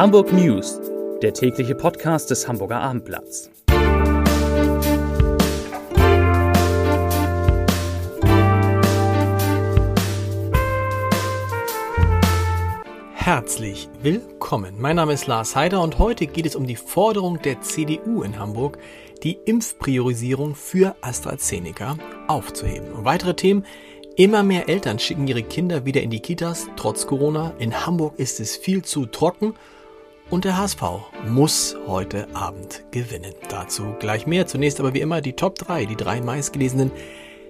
Hamburg News, der tägliche Podcast des Hamburger Abendblatts. Herzlich willkommen. Mein Name ist Lars Heider und heute geht es um die Forderung der CDU in Hamburg, die Impfpriorisierung für AstraZeneca aufzuheben. Und weitere Themen Immer mehr Eltern schicken ihre Kinder wieder in die Kitas, trotz Corona. In Hamburg ist es viel zu trocken und der HSV muss heute Abend gewinnen. Dazu gleich mehr. Zunächst aber wie immer die Top 3, die drei meistgelesenen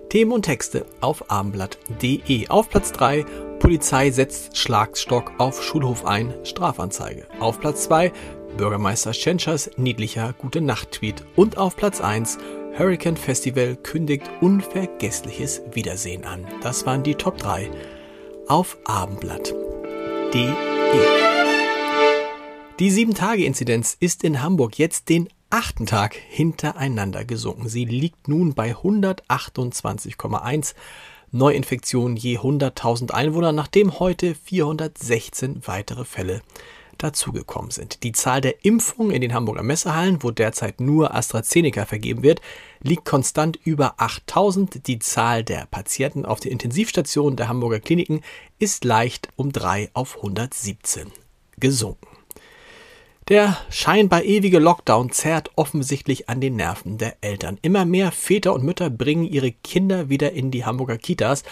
Themen und Texte auf abendblatt.de. Auf Platz 3 Polizei setzt Schlagstock auf Schulhof ein, Strafanzeige. Auf Platz 2 Bürgermeister Schenschers niedlicher Gute Nacht Tweet und auf Platz 1 Hurricane Festival kündigt unvergessliches Wiedersehen an. Das waren die Top 3 auf abendblatt.de. Die 7-Tage-Inzidenz ist in Hamburg jetzt den achten Tag hintereinander gesunken. Sie liegt nun bei 128,1 Neuinfektionen je 100.000 Einwohner, nachdem heute 416 weitere Fälle dazugekommen sind. Die Zahl der Impfungen in den Hamburger Messehallen, wo derzeit nur AstraZeneca vergeben wird, liegt konstant über 8000. Die Zahl der Patienten auf den Intensivstationen der Hamburger Kliniken ist leicht um 3 auf 117 gesunken. Der scheinbar ewige Lockdown zerrt offensichtlich an den Nerven der Eltern. Immer mehr Väter und Mütter bringen ihre Kinder wieder in die Hamburger Kitas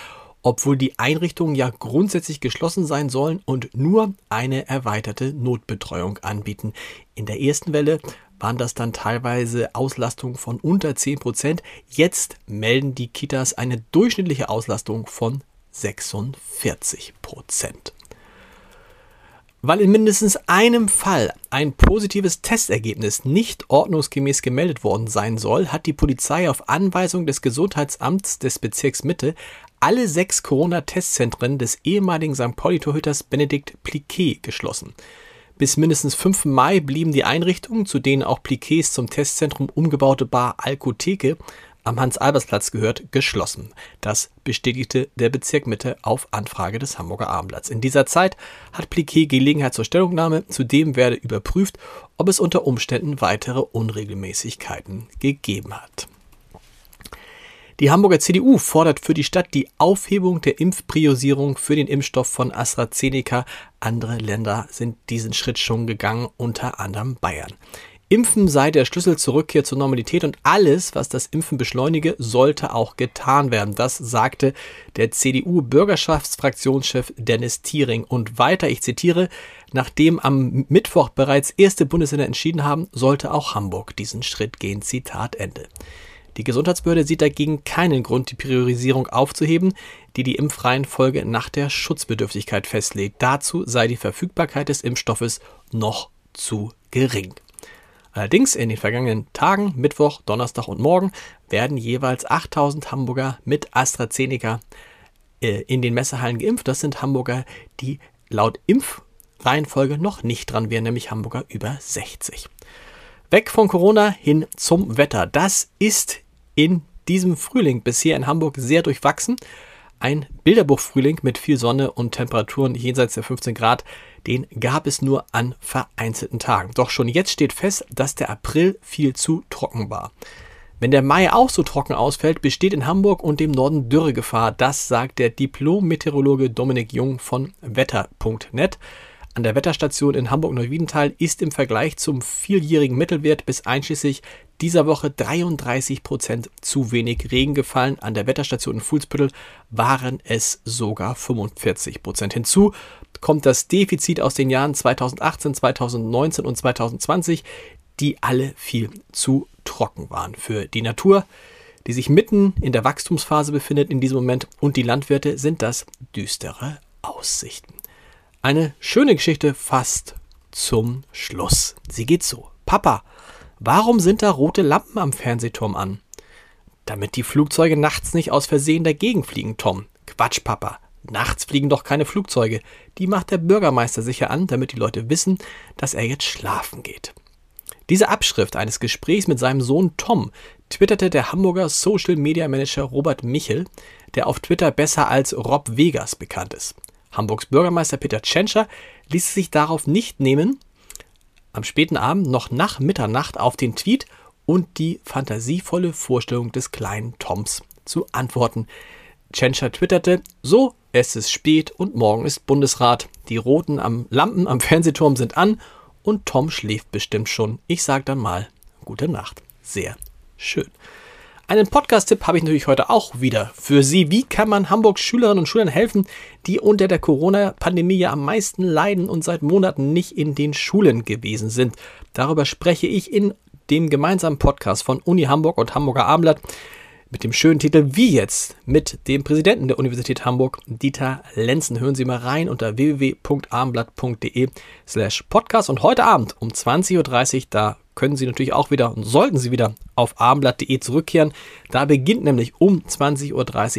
obwohl die Einrichtungen ja grundsätzlich geschlossen sein sollen und nur eine erweiterte Notbetreuung anbieten. In der ersten Welle waren das dann teilweise Auslastungen von unter 10 Prozent. Jetzt melden die Kitas eine durchschnittliche Auslastung von 46 Prozent. Weil in mindestens einem Fall ein positives Testergebnis nicht ordnungsgemäß gemeldet worden sein soll, hat die Polizei auf Anweisung des Gesundheitsamts des Bezirks Mitte alle sechs Corona-Testzentren des ehemaligen St. Pauli-Torhüters Benedikt Pliquet geschlossen. Bis mindestens 5. Mai blieben die Einrichtungen, zu denen auch Pliquets zum Testzentrum umgebaute Bar Alkotheke am Hans-Albers-Platz gehört, geschlossen. Das bestätigte der Bezirk Mitte auf Anfrage des Hamburger Abendblatts. In dieser Zeit hat Pliquet Gelegenheit zur Stellungnahme. Zudem werde überprüft, ob es unter Umständen weitere Unregelmäßigkeiten gegeben hat. Die Hamburger CDU fordert für die Stadt die Aufhebung der Impfpriorisierung für den Impfstoff von AstraZeneca. Andere Länder sind diesen Schritt schon gegangen, unter anderem Bayern. Impfen sei der Schlüssel zur Rückkehr zur Normalität und alles, was das Impfen beschleunige, sollte auch getan werden. Das sagte der CDU-Bürgerschaftsfraktionschef Dennis Thiering. Und weiter, ich zitiere, nachdem am Mittwoch bereits erste Bundesländer entschieden haben, sollte auch Hamburg diesen Schritt gehen. Zitat Ende. Die Gesundheitsbehörde sieht dagegen keinen Grund, die Priorisierung aufzuheben, die die Impfreihenfolge nach der Schutzbedürftigkeit festlegt. Dazu sei die Verfügbarkeit des Impfstoffes noch zu gering. Allerdings in den vergangenen Tagen, Mittwoch, Donnerstag und Morgen, werden jeweils 8000 Hamburger mit AstraZeneca äh, in den Messehallen geimpft. Das sind Hamburger, die laut Impfreihenfolge noch nicht dran wären, nämlich Hamburger über 60. Weg von Corona hin zum Wetter. Das ist in diesem Frühling bisher in Hamburg sehr durchwachsen. Ein Bilderbuchfrühling mit viel Sonne und Temperaturen jenseits der 15 Grad, den gab es nur an vereinzelten Tagen. Doch schon jetzt steht fest, dass der April viel zu trocken war. Wenn der Mai auch so trocken ausfällt, besteht in Hamburg und dem Norden Dürregefahr. Das sagt der Diplom-Meteorologe Dominik Jung von wetter.net an der Wetterstation in Hamburg-Neuwiedental ist im Vergleich zum vierjährigen Mittelwert bis einschließlich dieser Woche 33 Prozent zu wenig Regen gefallen. An der Wetterstation in Fuhlsbüttel waren es sogar 45 Prozent. Hinzu kommt das Defizit aus den Jahren 2018, 2019 und 2020, die alle viel zu trocken waren für die Natur die sich mitten in der Wachstumsphase befindet in diesem Moment und die Landwirte sind das düstere Aussichten. Eine schöne Geschichte fast zum Schluss. Sie geht so. Papa, warum sind da rote Lampen am Fernsehturm an? Damit die Flugzeuge nachts nicht aus Versehen dagegen fliegen, Tom. Quatsch, Papa. Nachts fliegen doch keine Flugzeuge. Die macht der Bürgermeister sicher an, damit die Leute wissen, dass er jetzt schlafen geht. Diese Abschrift eines Gesprächs mit seinem Sohn Tom twitterte der Hamburger Social Media Manager Robert Michel, der auf Twitter besser als Rob Vegas bekannt ist. Hamburgs Bürgermeister Peter Tschentscher ließ sich darauf nicht nehmen, am späten Abend noch nach Mitternacht auf den Tweet und die fantasievolle Vorstellung des kleinen Toms zu antworten. Tschentscher twitterte, so, es ist spät und morgen ist Bundesrat. Die roten am Lampen am Fernsehturm sind an und Tom schläft bestimmt schon. Ich sag dann mal, gute Nacht. Sehr schön. Einen Podcast-Tipp habe ich natürlich heute auch wieder für Sie. Wie kann man Hamburgs Schülerinnen und Schülern helfen, die unter der Corona-Pandemie ja am meisten leiden und seit Monaten nicht in den Schulen gewesen sind? Darüber spreche ich in dem gemeinsamen Podcast von Uni Hamburg und Hamburger Abendblatt mit dem schönen Titel Wie jetzt mit dem Präsidenten der Universität Hamburg, Dieter Lenzen. Hören Sie mal rein unter www.abendblatt.de slash podcast und heute Abend um 20.30 Uhr, da können Sie natürlich auch wieder und sollten Sie wieder auf abendblatt.de zurückkehren. Da beginnt nämlich um 20.30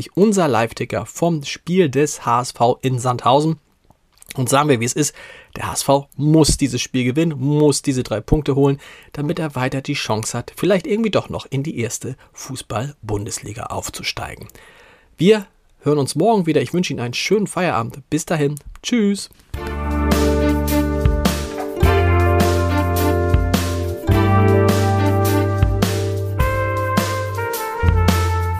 Uhr unser Live-Ticker vom Spiel des HSV in Sandhausen. Und sagen wir, wie es ist, der HSV muss dieses Spiel gewinnen, muss diese drei Punkte holen, damit er weiter die Chance hat, vielleicht irgendwie doch noch in die erste Fußball-Bundesliga aufzusteigen. Wir hören uns morgen wieder. Ich wünsche Ihnen einen schönen Feierabend. Bis dahin. Tschüss.